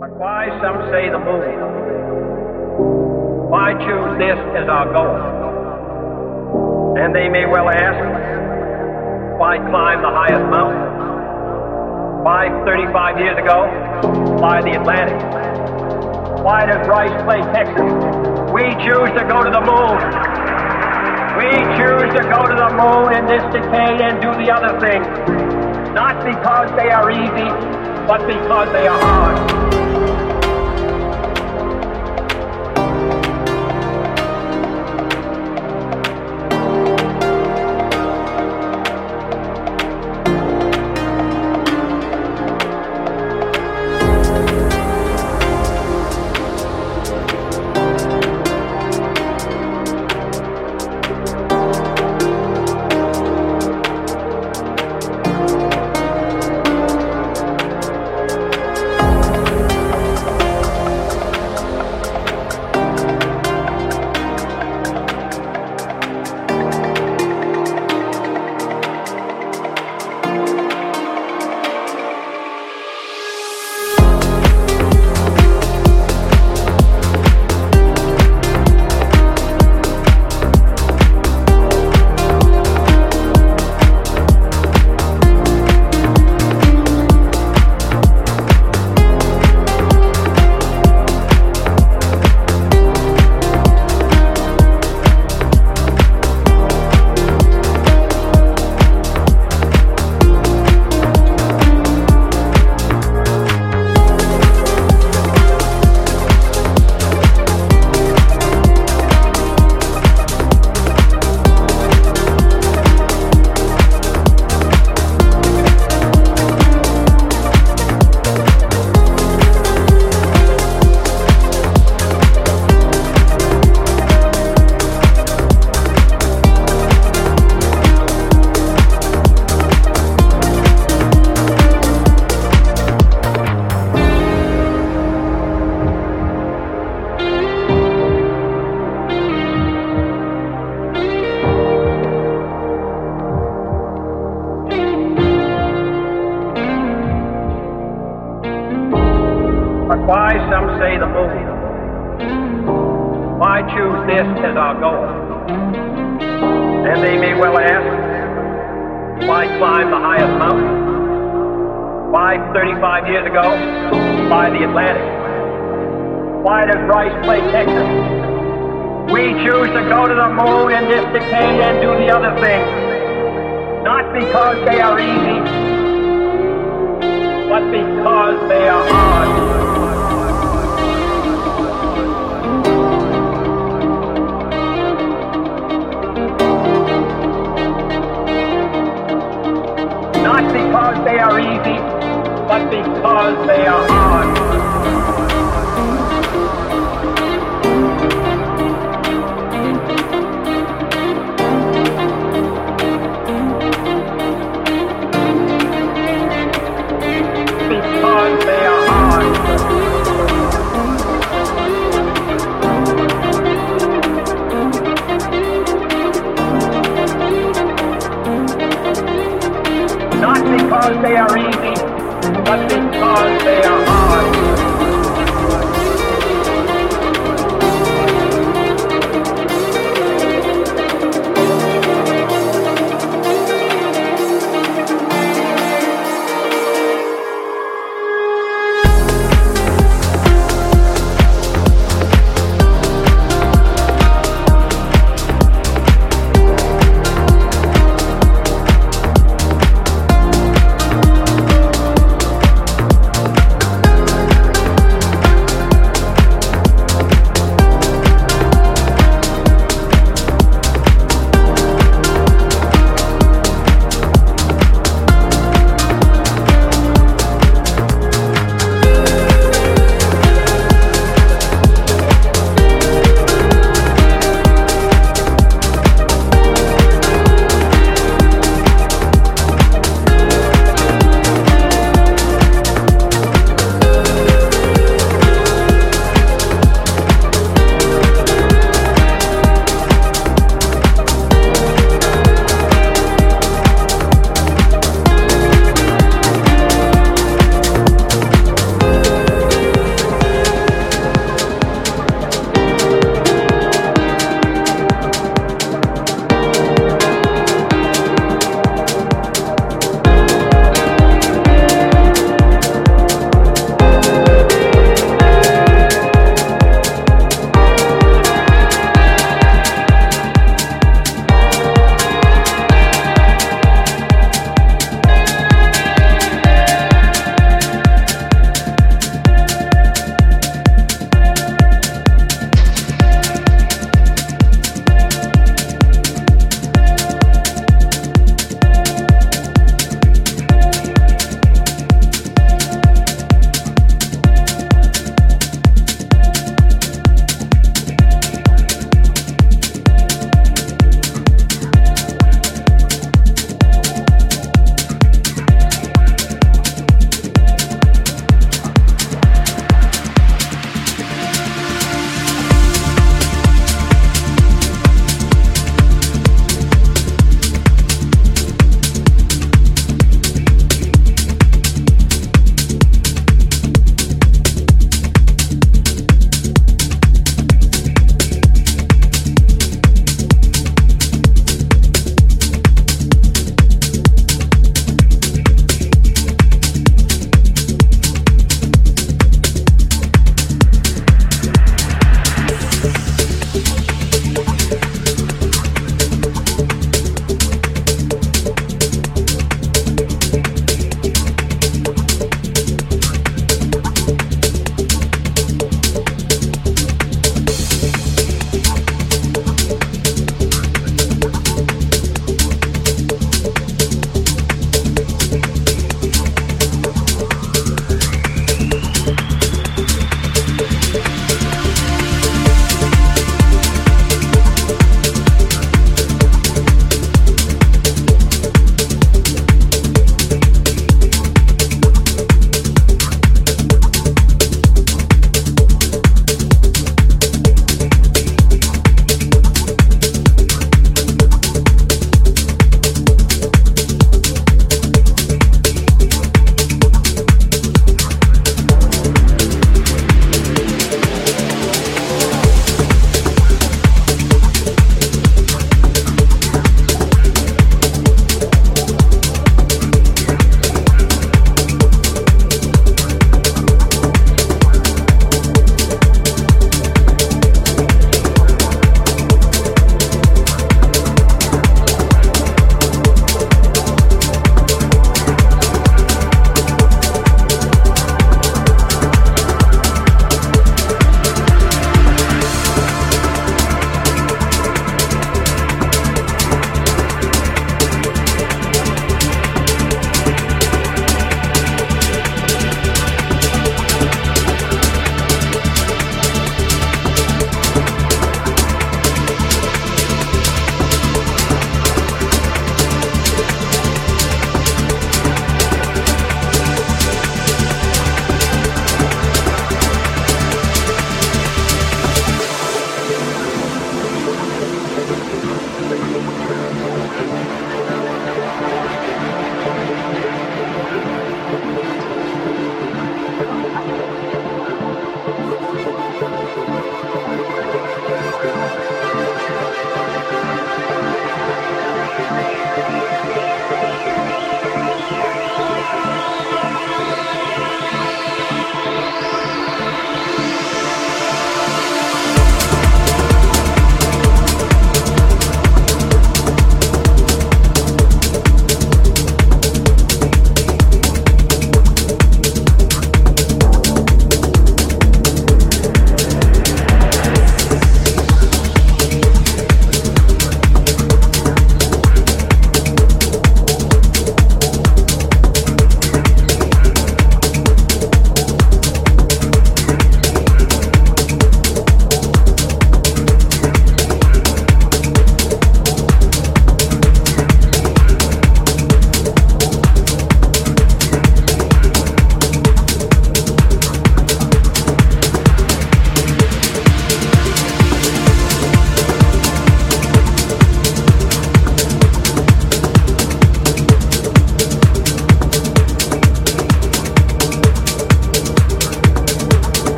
But why, some say, the moon? Why choose this as our goal? And they may well ask, why climb the highest mountain? Why, 35 years ago, fly the Atlantic? Why does Rice play Texas? We choose to go to the moon. We choose to go to the moon in this decade and do the other things. Not because they are easy, but because they are hard.